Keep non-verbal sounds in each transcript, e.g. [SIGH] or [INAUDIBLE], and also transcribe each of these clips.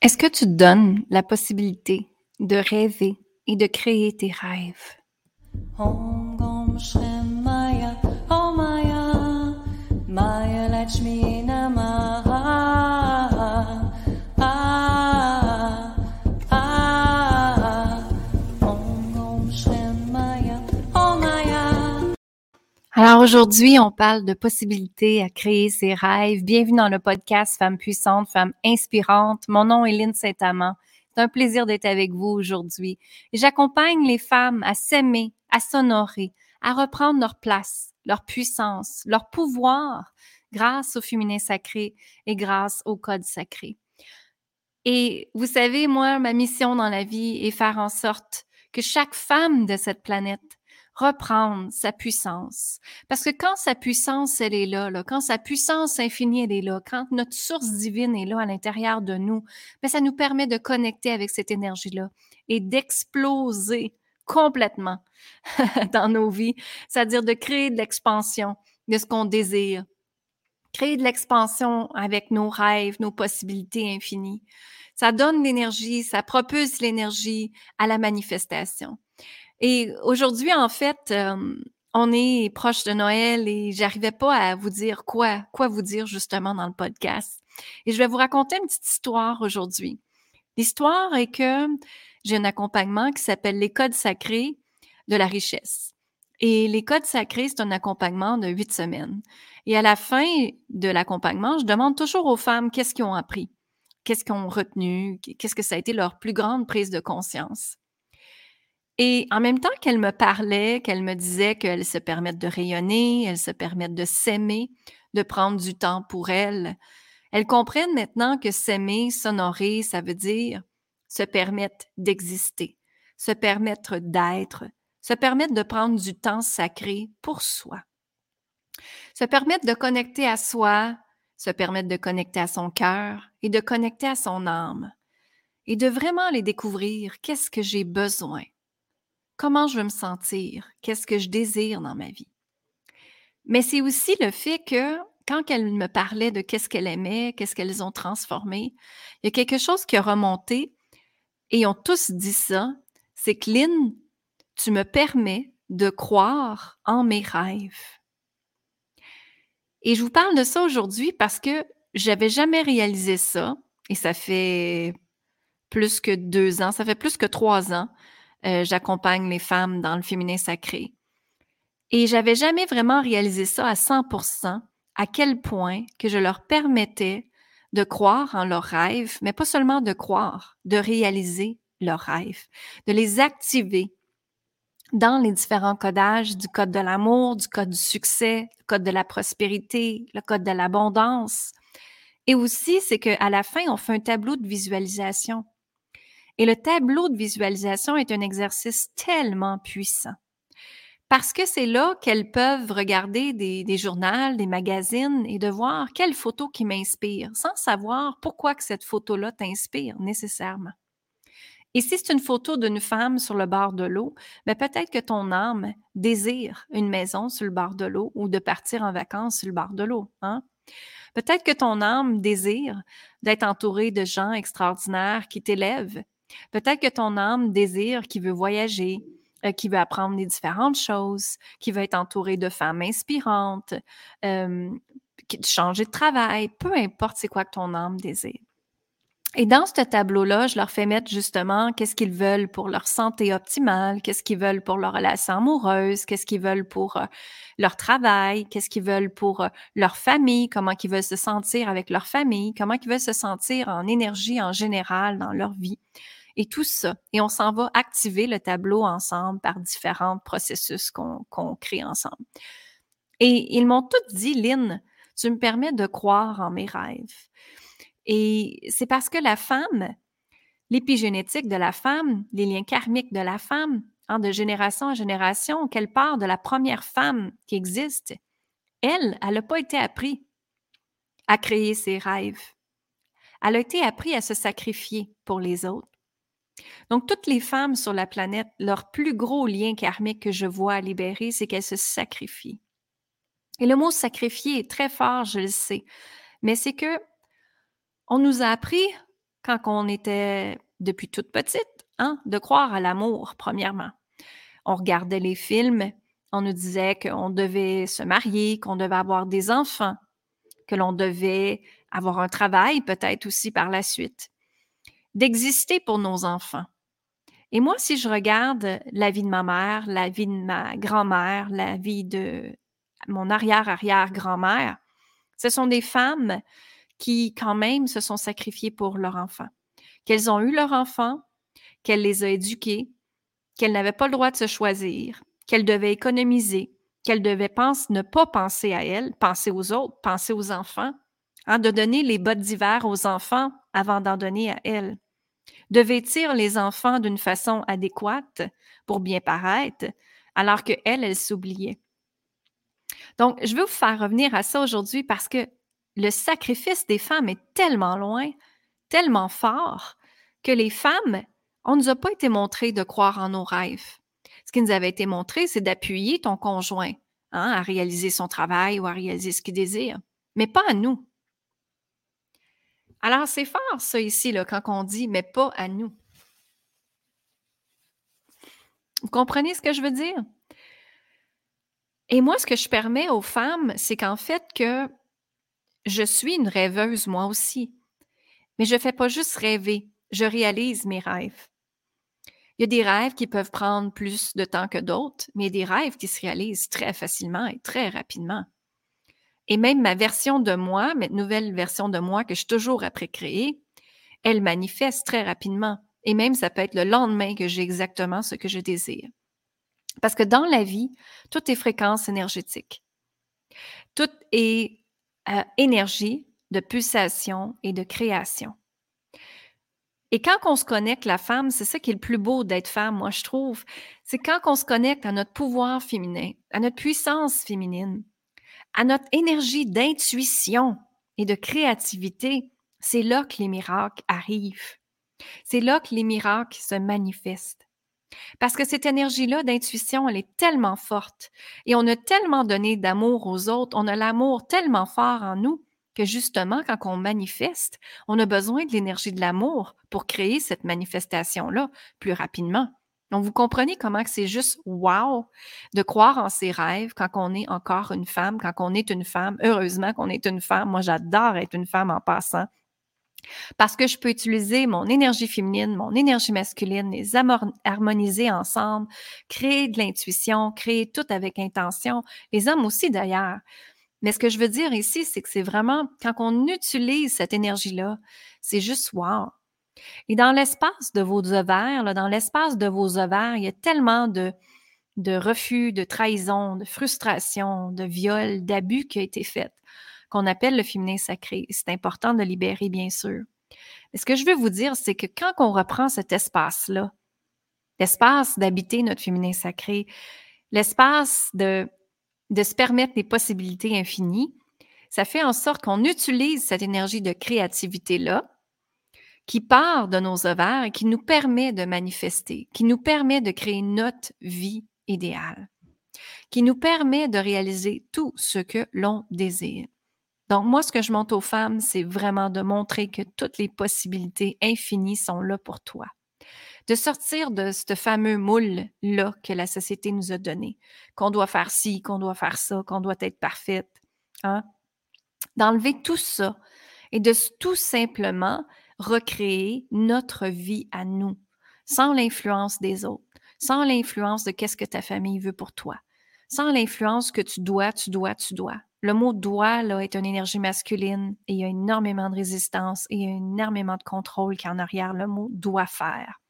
Est-ce que tu te donnes la possibilité de rêver et de créer tes rêves? Alors aujourd'hui, on parle de possibilités à créer ses rêves. Bienvenue dans le podcast Femmes puissantes, Femmes inspirantes. Mon nom est Lynn Saint-Amand. C'est un plaisir d'être avec vous aujourd'hui. J'accompagne les femmes à s'aimer, à s'honorer, à reprendre leur place, leur puissance, leur pouvoir grâce au féminin sacré et grâce au code sacré. Et vous savez, moi, ma mission dans la vie est faire en sorte que chaque femme de cette planète reprendre sa puissance. Parce que quand sa puissance, elle est là, là, quand sa puissance infinie, elle est là, quand notre source divine est là à l'intérieur de nous, mais ben, ça nous permet de connecter avec cette énergie-là et d'exploser complètement [LAUGHS] dans nos vies, c'est-à-dire de créer de l'expansion de ce qu'on désire, créer de l'expansion avec nos rêves, nos possibilités infinies. Ça donne l'énergie, ça propulse l'énergie à la manifestation. Et aujourd'hui, en fait, on est proche de Noël et j'arrivais pas à vous dire quoi, quoi vous dire justement dans le podcast. Et je vais vous raconter une petite histoire aujourd'hui. L'histoire est que j'ai un accompagnement qui s'appelle les codes sacrés de la richesse. Et les codes sacrés, c'est un accompagnement de huit semaines. Et à la fin de l'accompagnement, je demande toujours aux femmes qu'est-ce qu'ils ont appris, qu'est-ce qu'ils ont retenu, qu'est-ce que ça a été leur plus grande prise de conscience. Et en même temps qu'elle me parlait, qu'elle me disait qu'elle se permettent de rayonner, elles se permettent de s'aimer, de prendre du temps pour elles, elles comprennent maintenant que s'aimer, s'honorer, ça veut dire se permettre d'exister, se permettre d'être, se permettre de prendre du temps sacré pour soi, se permettre de connecter à soi, se permettre de connecter à son cœur et de connecter à son âme et de vraiment les découvrir, qu'est-ce que j'ai besoin, comment je veux me sentir, qu'est-ce que je désire dans ma vie? Mais c'est aussi le fait que quand elle me parlait de qu'est-ce qu'elle aimait, qu'est-ce qu'elles ont transformé, il y a quelque chose qui a remonté et ils ont tous dit ça, c'est que Lynn, tu me permets de croire en mes rêves. Et je vous parle de ça aujourd'hui parce que j'avais jamais réalisé ça et ça fait plus que deux ans, ça fait plus que trois ans euh, j'accompagne les femmes dans le féminin sacré. Et j'avais jamais vraiment réalisé ça à 100%, à quel point que je leur permettais de croire en leurs rêves, mais pas seulement de croire, de réaliser leurs rêves, de les activer dans les différents codages du code de l'amour, du code du succès, le code de la prospérité, le code de l'abondance. Et aussi, c'est qu'à la fin, on fait un tableau de visualisation. Et le tableau de visualisation est un exercice tellement puissant parce que c'est là qu'elles peuvent regarder des, journaux, des magazines et de voir quelle photo qui m'inspire, sans savoir pourquoi que cette photo-là t'inspire nécessairement. Et si c'est une photo d'une femme sur le bord de l'eau, ben peut-être que ton âme désire une maison sur le bord de l'eau ou de partir en vacances sur le bord de l'eau. Hein? Peut-être que ton âme désire d'être entourée de gens extraordinaires qui t'élèvent Peut-être que ton âme désire, qui veut voyager, euh, qui veut apprendre des différentes choses, qui veut être entouré de femmes inspirantes, changer de travail, peu importe c'est quoi que ton âme désire. Et dans ce tableau-là, je leur fais mettre justement qu'est-ce qu'ils veulent pour leur santé optimale, qu'est-ce qu'ils veulent pour leur relation amoureuse, qu'est-ce qu'ils veulent pour euh, leur travail, qu'est-ce qu'ils veulent pour euh, leur famille, comment ils veulent se sentir avec leur famille, comment ils veulent se sentir en énergie en général dans leur vie et tout ça. Et on s'en va activer le tableau ensemble par différents processus qu'on crée ensemble. Et ils m'ont tous dit, Lynn, tu me permets de croire en mes rêves. Et c'est parce que la femme, l'épigénétique de la femme, les liens karmiques de la femme, hein, de génération en génération, qu'elle part de la première femme qui existe, elle, elle n'a pas été appris à créer ses rêves. Elle a été appris à se sacrifier pour les autres. Donc, toutes les femmes sur la planète, leur plus gros lien karmique que je vois à libérer, c'est qu'elles se sacrifient. Et le mot sacrifier est très fort, je le sais, mais c'est que on nous a appris quand on était depuis toute petite, hein, de croire à l'amour, premièrement. On regardait les films, on nous disait qu'on devait se marier, qu'on devait avoir des enfants, que l'on devait avoir un travail peut-être aussi par la suite, d'exister pour nos enfants. Et moi, si je regarde la vie de ma mère, la vie de ma grand-mère, la vie de mon arrière-arrière-grand-mère, ce sont des femmes qui, quand même, se sont sacrifiées pour leur enfant. Qu'elles ont eu leur enfant, qu'elles les ont éduqués, qu'elles n'avaient pas le droit de se choisir, qu'elles devaient économiser, qu'elles devaient ne pas penser à elles, penser aux autres, penser aux enfants, hein, de donner les bottes d'hiver aux enfants avant d'en donner à elles, de vêtir les enfants d'une façon adéquate pour bien paraître, alors qu'elles, elles s'oubliaient. Donc, je veux vous faire revenir à ça aujourd'hui parce que le sacrifice des femmes est tellement loin, tellement fort, que les femmes, on ne nous a pas été montré de croire en nos rêves. Ce qui nous avait été montré, c'est d'appuyer ton conjoint hein, à réaliser son travail ou à réaliser ce qu'il désire, mais pas à nous. Alors, c'est fort, ça, ici, là, quand on dit, mais pas à nous. Vous comprenez ce que je veux dire? Et moi, ce que je permets aux femmes, c'est qu'en fait, que je suis une rêveuse, moi aussi. Mais je ne fais pas juste rêver, je réalise mes rêves. Il y a des rêves qui peuvent prendre plus de temps que d'autres, mais il y a des rêves qui se réalisent très facilement et très rapidement. Et même ma version de moi, ma nouvelle version de moi que je suis toujours après créer, elle manifeste très rapidement. Et même ça peut être le lendemain que j'ai exactement ce que je désire. Parce que dans la vie, tout est fréquence énergétique. Tout est euh, énergie de pulsation et de création. Et quand on se connecte, la femme, c'est ça qui est le plus beau d'être femme, moi, je trouve. C'est quand on se connecte à notre pouvoir féminin, à notre puissance féminine, à notre énergie d'intuition et de créativité. C'est là que les miracles arrivent. C'est là que les miracles se manifestent. Parce que cette énergie-là d'intuition, elle est tellement forte et on a tellement donné d'amour aux autres, on a l'amour tellement fort en nous que justement, quand on manifeste, on a besoin de l'énergie de l'amour pour créer cette manifestation-là plus rapidement. Donc, vous comprenez comment c'est juste wow de croire en ses rêves quand on est encore une femme, quand on est une femme. Heureusement qu'on est une femme. Moi, j'adore être une femme en passant. Parce que je peux utiliser mon énergie féminine, mon énergie masculine, les harmoniser ensemble, créer de l'intuition, créer tout avec intention. Les hommes aussi d'ailleurs. Mais ce que je veux dire ici, c'est que c'est vraiment quand on utilise cette énergie-là, c'est juste wow. Et dans l'espace de vos ovaires, dans l'espace de vos ovaires, il y a tellement de, refus, de trahison, de frustration, de viol, d'abus qui a été fait qu'on appelle le féminin sacré. C'est important de libérer, bien sûr. Mais ce que je veux vous dire, c'est que quand on reprend cet espace-là, l'espace d'habiter notre féminin sacré, l'espace de, de se permettre des possibilités infinies, ça fait en sorte qu'on utilise cette énergie de créativité-là qui part de nos ovaires et qui nous permet de manifester, qui nous permet de créer notre vie idéale, qui nous permet de réaliser tout ce que l'on désire. Donc, moi, ce que je montre aux femmes, c'est vraiment de montrer que toutes les possibilités infinies sont là pour toi. De sortir de ce fameux moule-là que la société nous a donné, qu'on doit faire ci, qu'on doit faire ça, qu'on doit être parfaite. Hein? D'enlever tout ça et de tout simplement recréer notre vie à nous, sans l'influence des autres, sans l'influence de qu'est-ce que ta famille veut pour toi, sans l'influence que tu dois, tu dois, tu dois. Le mot doit là, est une énergie masculine et il y a énormément de résistance et il y a énormément de contrôle qui en arrière le mot doit faire.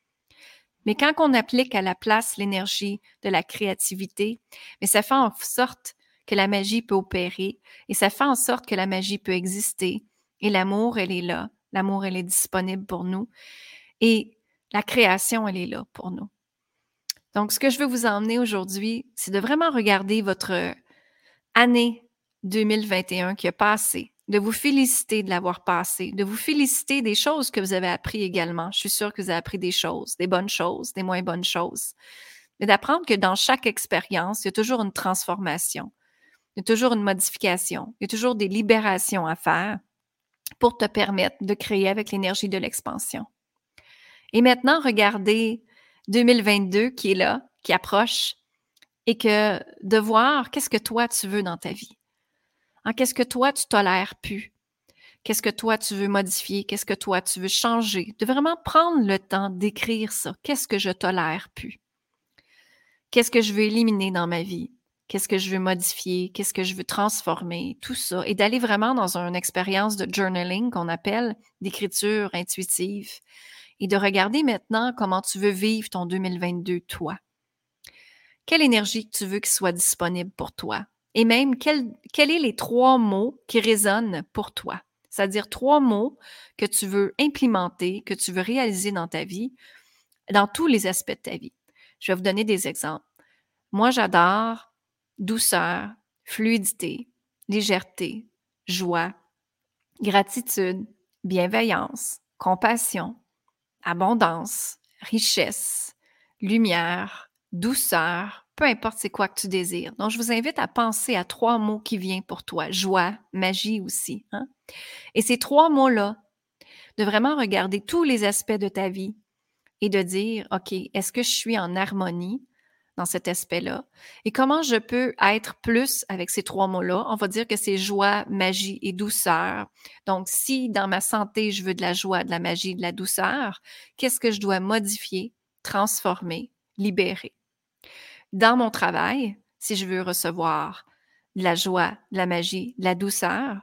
Mais quand on applique à la place l'énergie de la créativité, mais ça fait en sorte que la magie peut opérer et ça fait en sorte que la magie peut exister et l'amour, elle est là. L'amour, elle est disponible pour nous et la création, elle est là pour nous. Donc, ce que je veux vous emmener aujourd'hui, c'est de vraiment regarder votre année 2021 qui a passé, de vous féliciter de l'avoir passé, de vous féliciter des choses que vous avez appris également. Je suis sûre que vous avez appris des choses, des bonnes choses, des moins bonnes choses. Mais d'apprendre que dans chaque expérience, il y a toujours une transformation, il y a toujours une modification, il y a toujours des libérations à faire. Pour te permettre de créer avec l'énergie de l'expansion. Et maintenant, regardez 2022 qui est là, qui approche, et que de voir qu'est-ce que toi tu veux dans ta vie. Hein, qu'est-ce que toi tu tolères plus? Qu'est-ce que toi tu veux modifier? Qu'est-ce que toi tu veux changer? De vraiment prendre le temps d'écrire ça. Qu'est-ce que je tolère plus? Qu'est-ce que je veux éliminer dans ma vie? Qu'est-ce que je veux modifier? Qu'est-ce que je veux transformer? Tout ça. Et d'aller vraiment dans une expérience de journaling qu'on appelle d'écriture intuitive et de regarder maintenant comment tu veux vivre ton 2022, toi. Quelle énergie tu veux qu'il soit disponible pour toi? Et même, quels quel est les trois mots qui résonnent pour toi? C'est-à-dire trois mots que tu veux implémenter, que tu veux réaliser dans ta vie, dans tous les aspects de ta vie. Je vais vous donner des exemples. Moi, j'adore douceur, fluidité, légèreté, joie, gratitude, bienveillance, compassion, abondance, richesse, lumière, douceur, peu importe c'est quoi que tu désires. Donc, je vous invite à penser à trois mots qui viennent pour toi. Joie, magie aussi. Hein? Et ces trois mots-là, de vraiment regarder tous les aspects de ta vie et de dire, OK, est-ce que je suis en harmonie? Dans cet aspect-là? Et comment je peux être plus avec ces trois mots-là? On va dire que c'est joie, magie et douceur. Donc, si dans ma santé, je veux de la joie, de la magie, de la douceur, qu'est-ce que je dois modifier, transformer, libérer? Dans mon travail, si je veux recevoir de la joie, de la magie, de la douceur,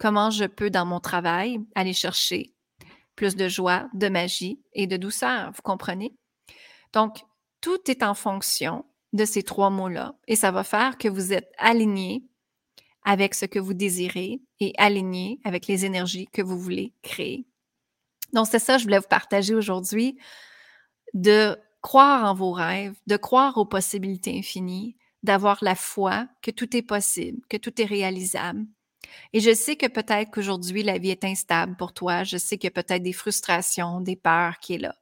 comment je peux dans mon travail aller chercher plus de joie, de magie et de douceur, vous comprenez? Donc, tout est en fonction de ces trois mots-là et ça va faire que vous êtes aligné avec ce que vous désirez et aligné avec les énergies que vous voulez créer. Donc, c'est ça que je voulais vous partager aujourd'hui, de croire en vos rêves, de croire aux possibilités infinies, d'avoir la foi que tout est possible, que tout est réalisable et je sais que peut-être qu'aujourd'hui, la vie est instable pour toi. Je sais qu'il y a peut-être des frustrations, des peurs qui est là.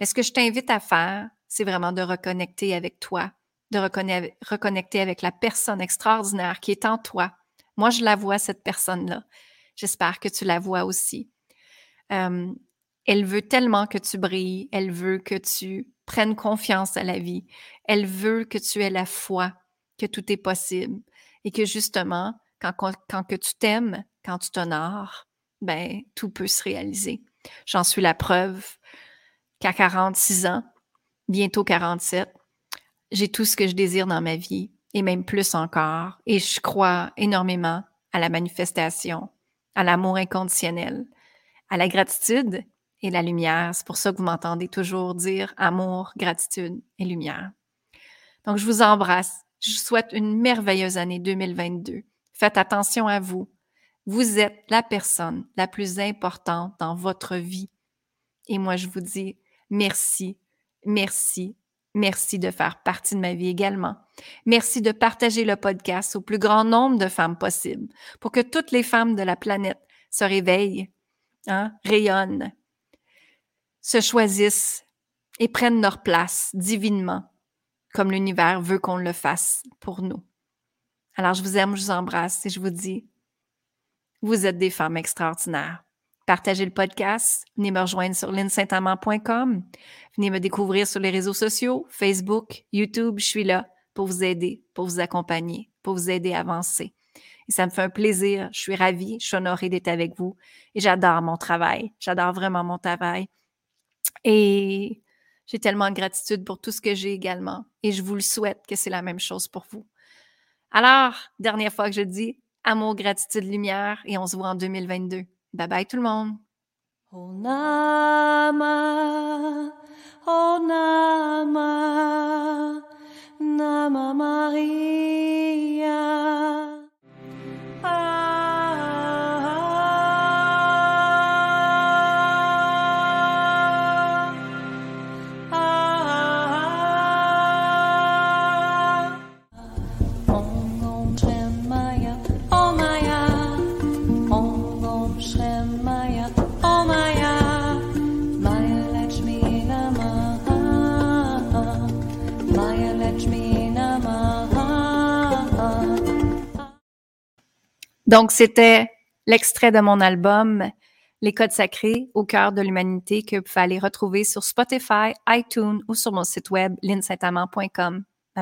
Mais ce que je t'invite à faire, c'est vraiment de reconnecter avec toi, de reconnecter avec la personne extraordinaire qui est en toi. Moi, je la vois, cette personne-là. J'espère que tu la vois aussi. Euh, elle veut tellement que tu brilles. Elle veut que tu prennes confiance à la vie. Elle veut que tu aies la foi que tout est possible et que justement, quand, que tu t'aimes, quand tu t'honores, ben, tout peut se réaliser. J'en suis la preuve qu'à 46 ans, bientôt 47, j'ai tout ce que je désire dans ma vie et même plus encore. Et je crois énormément à la manifestation, à l'amour inconditionnel, à la gratitude et la lumière. C'est pour ça que vous m'entendez toujours dire amour, gratitude et lumière. Donc, je vous embrasse. Je vous souhaite une merveilleuse année 2022. Faites attention à vous. Vous êtes la personne la plus importante dans votre vie. Et moi, je vous dis merci, merci, merci de faire partie de ma vie également. Merci de partager le podcast au plus grand nombre de femmes possible pour que toutes les femmes de la planète se réveillent, hein, rayonnent, se choisissent et prennent leur place divinement, comme l'univers veut qu'on le fasse pour nous. Alors, je vous aime, je vous embrasse et je vous dis, vous êtes des femmes extraordinaires. Partagez le podcast, venez me rejoindre sur linsaintamant.com, venez me découvrir sur les réseaux sociaux, Facebook, YouTube, je suis là pour vous aider, pour vous accompagner, pour vous aider à avancer. Et ça me fait un plaisir, je suis ravie, je suis honorée d'être avec vous et j'adore mon travail, j'adore vraiment mon travail. Et j'ai tellement de gratitude pour tout ce que j'ai également et je vous le souhaite que c'est la même chose pour vous. Alors, dernière fois que je dis amour, gratitude, lumière et on se voit en 2022. Bye bye tout le monde. Oh Nama, oh Nama, Nama Maria. Donc, c'était l'extrait de mon album Les Codes Sacrés au cœur de l'humanité que vous pouvez aller retrouver sur Spotify, iTunes ou sur mon site web linsaintamant.com.